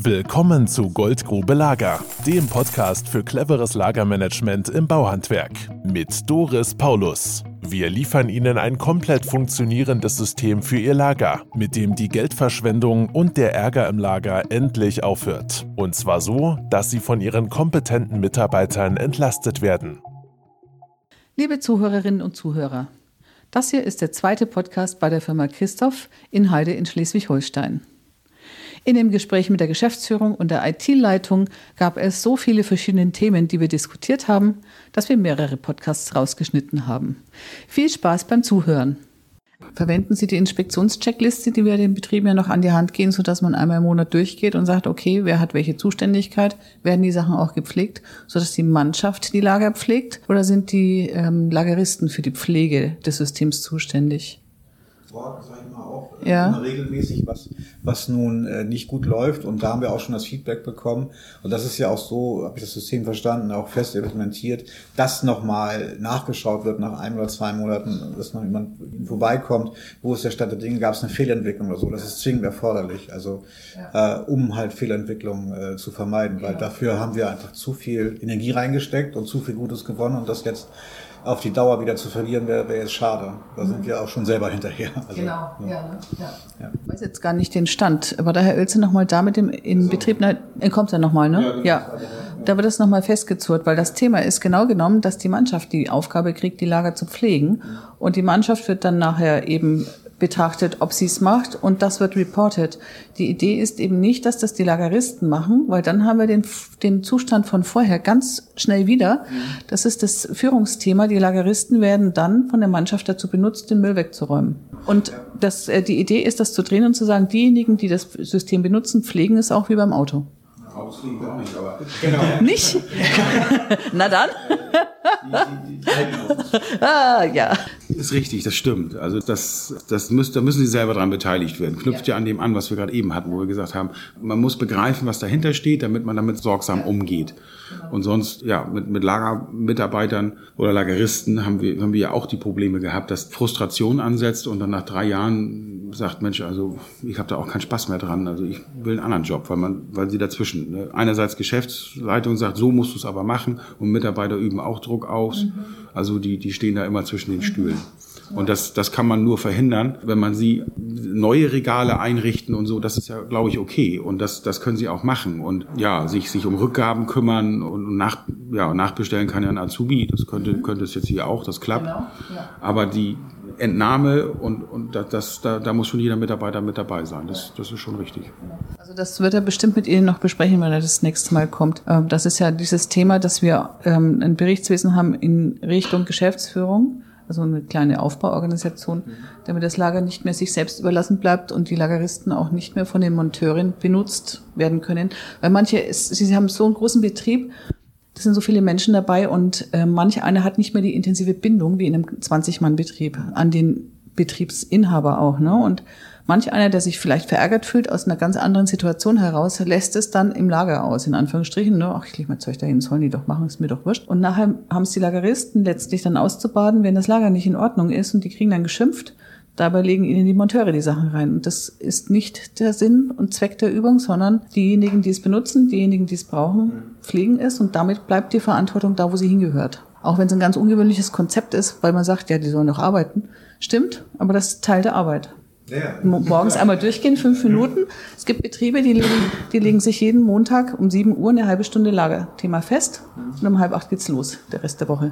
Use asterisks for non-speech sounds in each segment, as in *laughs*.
Willkommen zu Goldgrube Lager, dem Podcast für cleveres Lagermanagement im Bauhandwerk mit Doris Paulus. Wir liefern Ihnen ein komplett funktionierendes System für Ihr Lager, mit dem die Geldverschwendung und der Ärger im Lager endlich aufhört. Und zwar so, dass Sie von Ihren kompetenten Mitarbeitern entlastet werden. Liebe Zuhörerinnen und Zuhörer, das hier ist der zweite Podcast bei der Firma Christoph in Heide in Schleswig-Holstein. In dem Gespräch mit der Geschäftsführung und der IT-Leitung gab es so viele verschiedene Themen, die wir diskutiert haben, dass wir mehrere Podcasts rausgeschnitten haben. Viel Spaß beim Zuhören. Verwenden Sie die Inspektionscheckliste, die wir den Betrieben ja noch an die Hand gehen, sodass man einmal im Monat durchgeht und sagt, okay, wer hat welche Zuständigkeit, werden die Sachen auch gepflegt, sodass die Mannschaft die Lager pflegt oder sind die ähm, Lageristen für die Pflege des Systems zuständig? Wort, ja. immer regelmäßig, was, was nun äh, nicht gut läuft. Und da haben wir auch schon das Feedback bekommen. Und das ist ja auch so, habe ich das System verstanden, auch fest implementiert, dass nochmal nachgeschaut wird nach ein oder zwei Monaten, dass noch jemand vorbeikommt, wo ist der Stand der Dinge, gab es eine Fehlentwicklung oder so. Das ist zwingend erforderlich, also ja. äh, um halt Fehlentwicklung äh, zu vermeiden. Weil genau. dafür haben wir einfach zu viel Energie reingesteckt und zu viel Gutes gewonnen und das jetzt auf die Dauer wieder zu verlieren, wäre wär jetzt schade. Da sind wir auch schon selber hinterher. Also, genau, ja. Ja, ne? ja. ja. Ich weiß jetzt gar nicht den Stand, aber da Herr Oelze nochmal da mit dem in also, Betrieb, na, er kommt ja nochmal, ne? Ja. ja. Da wird das nochmal festgezurrt, weil das Thema ist genau genommen, dass die Mannschaft die Aufgabe kriegt, die Lager zu pflegen. Und die Mannschaft wird dann nachher eben betrachtet, ob sie es macht und das wird reported. Die Idee ist eben nicht, dass das die Lageristen machen, weil dann haben wir den, den Zustand von vorher ganz schnell wieder. Das ist das Führungsthema. Die Lageristen werden dann von der Mannschaft dazu benutzt, den Müll wegzuräumen. Und das, äh, die Idee ist, das zu drehen und zu sagen, diejenigen, die das System benutzen, pflegen es auch wie beim Auto. Ausfliegen auch nicht, aber. Genau. Nicht? *laughs* Na dann. *laughs* *laughs* Ah, ja. Ist richtig, das stimmt. Also das, das müsst, da müssen Sie selber dran beteiligt werden. Knüpft ja. ja an dem an, was wir gerade eben hatten, wo wir gesagt haben, man muss begreifen, was dahinter steht, damit man damit sorgsam umgeht. Genau. Und sonst, ja, mit, mit Lagermitarbeitern oder Lageristen haben wir, haben wir ja auch die Probleme gehabt, dass Frustration ansetzt und dann nach drei Jahren sagt, Mensch, also ich habe da auch keinen Spaß mehr dran. Also ich will einen anderen Job, weil man, weil sie dazwischen. Ne? Einerseits Geschäftsleitung sagt, so musst du es aber machen und Mitarbeiter üben auch Druck aus. Mhm. Also die, die stehen da immer zwischen den Stühlen. Und das, das kann man nur verhindern, wenn man sie neue Regale einrichten und so. Das ist ja, glaube ich, okay. Und das, das können sie auch machen. Und ja, sich, sich um Rückgaben kümmern und nach, ja, nachbestellen kann ja ein Azubi. Das könnte, könnte es jetzt hier auch. Das klappt. Genau, ja. Aber die Entnahme und, und das, da, da muss schon jeder Mitarbeiter mit dabei sein. Das, das ist schon richtig. Also das wird er bestimmt mit Ihnen noch besprechen, wenn er das nächste Mal kommt. Ähm, das ist ja dieses Thema, dass wir ähm, ein Berichtswesen haben in Richtung Geschäftsführung also eine kleine Aufbauorganisation, damit das Lager nicht mehr sich selbst überlassen bleibt und die Lageristen auch nicht mehr von den Monteuren benutzt werden können. Weil manche, sie haben so einen großen Betrieb, es sind so viele Menschen dabei und äh, manche einer hat nicht mehr die intensive Bindung wie in einem 20-Mann-Betrieb an den Betriebsinhaber auch. Ne? Und Manch einer, der sich vielleicht verärgert fühlt aus einer ganz anderen Situation heraus, lässt es dann im Lager aus, in Anführungsstrichen. Ne? Ach, ich lege mein Zeug dahin, sollen die doch machen, ist mir doch wurscht. Und nachher haben es die Lageristen letztlich dann auszubaden, wenn das Lager nicht in Ordnung ist und die kriegen dann geschimpft. Dabei legen ihnen die Monteure die Sachen rein. Und das ist nicht der Sinn und Zweck der Übung, sondern diejenigen, die es benutzen, diejenigen, die es brauchen, pflegen es und damit bleibt die Verantwortung da, wo sie hingehört. Auch wenn es ein ganz ungewöhnliches Konzept ist, weil man sagt, ja, die sollen doch arbeiten. Stimmt, aber das ist Teil der Arbeit. Ja. Morgens einmal durchgehen, fünf Minuten. Es gibt Betriebe, die legen, die legen sich jeden Montag um sieben Uhr eine halbe Stunde Lagerthema fest und um halb acht geht's los, der Rest der Woche.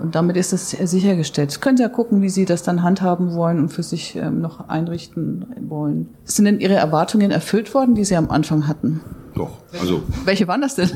Und damit ist das sichergestellt. Sie können ja gucken, wie Sie das dann handhaben wollen und für sich ähm, noch einrichten wollen. Sind denn Ihre Erwartungen erfüllt worden, die Sie am Anfang hatten? Doch. Also. Welche waren das denn?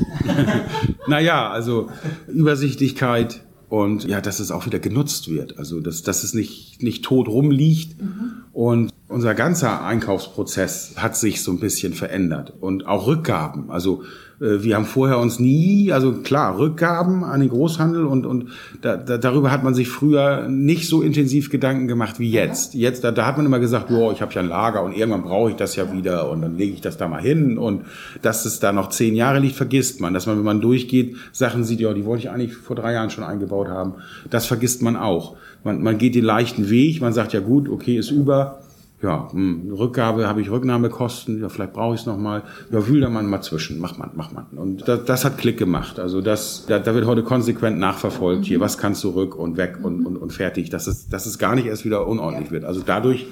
*laughs* naja, also Übersichtlichkeit, und ja, dass es auch wieder genutzt wird. Also dass, dass es nicht, nicht tot rumliegt. Mhm. Und unser ganzer Einkaufsprozess hat sich so ein bisschen verändert. Und auch Rückgaben. Also äh, wir haben vorher uns nie, also klar, Rückgaben an den Großhandel und, und da, da, darüber hat man sich früher nicht so intensiv Gedanken gemacht wie jetzt. Jetzt, da, da hat man immer gesagt, boah, ich habe ja ein Lager und irgendwann brauche ich das ja wieder und dann lege ich das da mal hin und dass es da noch zehn Jahre liegt, vergisst man. Dass man, wenn man durchgeht, Sachen sieht, ja, die wollte ich eigentlich vor drei Jahren schon eingebaut haben. Das vergisst man auch. Man, man geht den leichten Weg, man sagt ja gut, okay, ist über, ja, hm, Rückgabe habe ich Rücknahmekosten, ja, vielleicht brauche ich es nochmal. Ja, wühl da mal, mal zwischen, mach man, mach man. Und das, das hat Klick gemacht. Also das, da, da wird heute konsequent nachverfolgt, hier, was kannst du rück und weg und, und, und fertig, dass es, dass es gar nicht erst wieder unordentlich wird. Also dadurch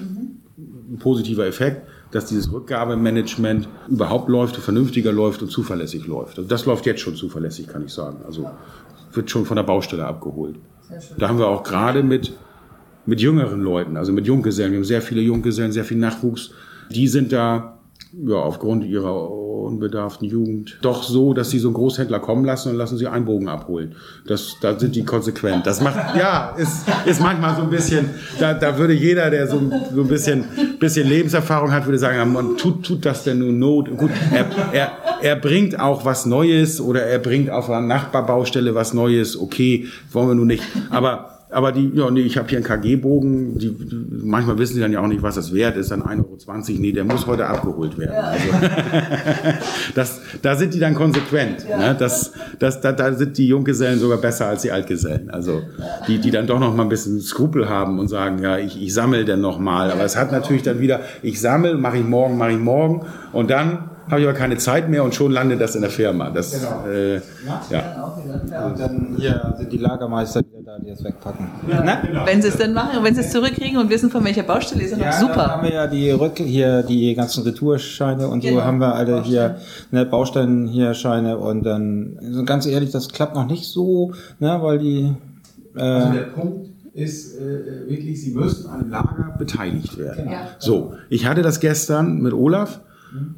ein positiver Effekt, dass dieses Rückgabemanagement überhaupt läuft, vernünftiger läuft und zuverlässig läuft. Also das läuft jetzt schon zuverlässig, kann ich sagen. Also wird schon von der Baustelle abgeholt. Da haben wir auch gerade mit mit jüngeren Leuten, also mit Junggesellen. Wir haben sehr viele Junggesellen, sehr viel Nachwuchs. Die sind da ja, aufgrund ihrer unbedarften Jugend doch so, dass sie so einen Großhändler kommen lassen und lassen sie einen Bogen abholen. Das, da sind die konsequent. Das macht, *laughs* ja, ist, ist manchmal so ein bisschen, da, da würde jeder, der so, so ein bisschen, bisschen Lebenserfahrung hat, würde sagen, man tut, tut das denn nur Not? Gut, er, er, er bringt auch was Neues oder er bringt auf einer Nachbarbaustelle was Neues. Okay, wollen wir nun nicht. Aber aber die, ja, nee, ich habe hier einen KG-Bogen, die, die, manchmal wissen sie dann ja auch nicht, was das wert ist, dann 1,20 Euro. Nee, der muss heute abgeholt werden. Ja. Also, *laughs* das, da sind die dann konsequent. Ja. Ne? Das, das, da, da sind die Junggesellen sogar besser als die Altgesellen. Also die, die dann doch noch mal ein bisschen Skrupel haben und sagen, ja, ich, ich sammle denn noch mal. Aber es hat natürlich dann wieder, ich sammle, mache ich morgen, mache ich morgen und dann habe ich aber keine Zeit mehr und schon landet das in der Firma. Das, genau. äh, ja. ja. Und dann hier sind die Lagermeister wieder da, die es wegpacken. Ja, ne? genau. Wenn sie es dann machen, wenn sie es zurückkriegen und wissen, von welcher Baustelle ist, dann ja, super. Dann haben wir ja die Rück hier die ganzen Retourscheine und genau. so haben wir alle hier ne, Baustellen hier Scheine und dann also ganz ehrlich, das klappt noch nicht so, ne, weil die äh, also der Punkt ist äh, wirklich, Sie müssen an Lager beteiligt werden. Genau. So, ich hatte das gestern mit Olaf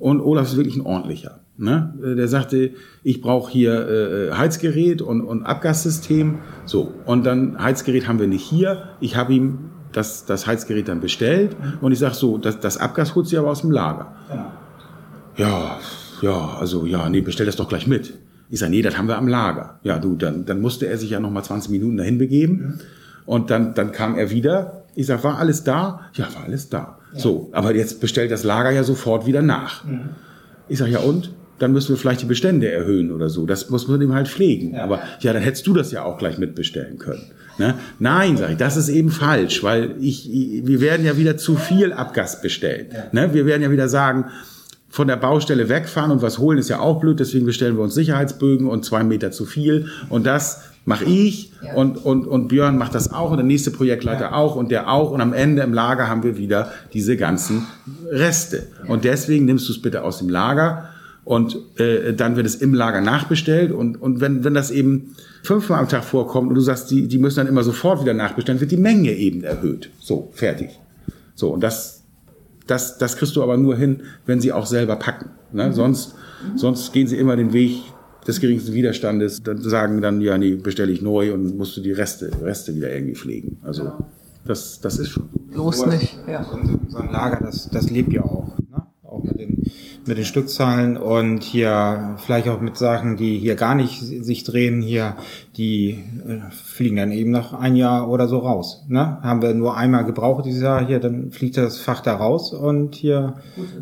und Olaf ist wirklich ein ordentlicher. Ne? Äh, der sagte, ich brauche hier äh, Heizgerät und, und Abgassystem. So, und dann Heizgerät haben wir nicht hier. Ich habe ihm das, das Heizgerät dann bestellt und ich sage so, das, das Abgas holt sie aber aus dem Lager. Ja, ja, also ja, nee, bestell das doch gleich mit. Ich sage, nee, das haben wir am Lager. Ja, du, dann, dann musste er sich ja noch mal 20 Minuten dahin begeben. Und dann, dann kam er wieder. Ich sage, war alles da? Ja, war alles da. So, aber jetzt bestellt das Lager ja sofort wieder nach. Mhm. Ich sage, ja und? Dann müssen wir vielleicht die Bestände erhöhen oder so. Das muss man ihm halt pflegen. Ja. Aber ja, dann hättest du das ja auch gleich mitbestellen können. Ne? Nein, sage ich, das ist eben falsch, weil ich, wir werden ja wieder zu viel Abgas bestellen. Ja. Ne? Wir werden ja wieder sagen, von der Baustelle wegfahren und was holen ist ja auch blöd, deswegen bestellen wir uns Sicherheitsbögen und zwei Meter zu viel. Und das mache ich ja. und, und, und Björn macht das auch und der nächste Projektleiter ja. auch und der auch und am Ende im Lager haben wir wieder diese ganzen Reste. Ja. Und deswegen nimmst du es bitte aus dem Lager und äh, dann wird es im Lager nachbestellt und, und wenn, wenn das eben fünfmal am Tag vorkommt und du sagst, die, die müssen dann immer sofort wieder nachbestellen, wird die Menge eben erhöht. So, fertig. So, und das, das, das kriegst du aber nur hin, wenn sie auch selber packen. Ne? Mhm. Sonst, sonst gehen sie immer den Weg, des geringsten Widerstandes, dann sagen dann, ja, nee, bestelle ich neu und musst du die Reste, Reste wieder irgendwie pflegen. Also das, das ist schon. Los nicht, ja. So ein Lager, das, das lebt ja auch. Mit den Stückzahlen und hier vielleicht auch mit Sachen, die hier gar nicht sich drehen, hier, die äh, fliegen dann eben nach ein Jahr oder so raus. Ne? Haben wir nur einmal gebraucht dieses Jahr hier, dann fliegt das Fach da raus und hier,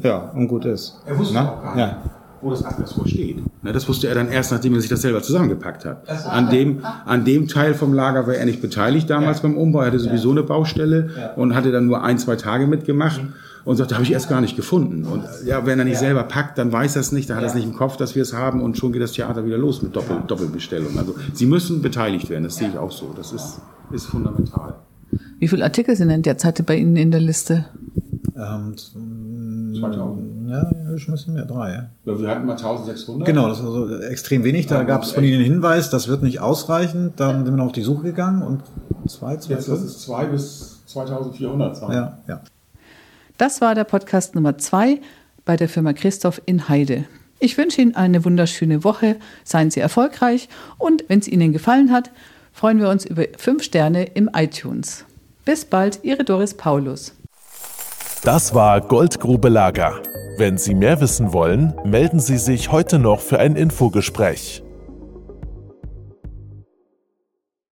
ja, und gut ist. Er wusste ne? auch gar nicht. Ja wo das Asbestor steht. Das wusste er dann erst, nachdem er sich das selber zusammengepackt hat. An dem, an dem Teil vom Lager war er nicht beteiligt damals ja. beim Umbau. Er hatte sowieso eine Baustelle ja. und hatte dann nur ein, zwei Tage mitgemacht. Mhm. Und sagte, habe ich erst gar nicht gefunden. Und ja, wenn er nicht selber packt, dann weiß er es nicht, dann hat er es nicht im Kopf, dass wir es haben und schon geht das Theater wieder los mit Doppel, Doppelbestellung. Also sie müssen beteiligt werden, das sehe ich auch so. Das ist, ist fundamental. Wie viele Artikel sind denn derzeit bei Ihnen in der Liste? Ähm, 2000. Ja, ein bisschen mehr, drei. Ja. Wir hatten mal 1600. Genau, das war so extrem wenig. Da gab es von Ihnen den Hinweis, das wird nicht ausreichen. Dann sind wir noch auf die Suche gegangen und zwei, zwei. Jetzt lass es zwei bis 2400 sein. Ja, ja. Das war der Podcast Nummer zwei bei der Firma Christoph in Heide. Ich wünsche Ihnen eine wunderschöne Woche. Seien Sie erfolgreich und wenn es Ihnen gefallen hat, freuen wir uns über fünf Sterne im iTunes. Bis bald, Ihre Doris Paulus. Das war Goldgrube Lager. Wenn Sie mehr wissen wollen, melden Sie sich heute noch für ein Infogespräch.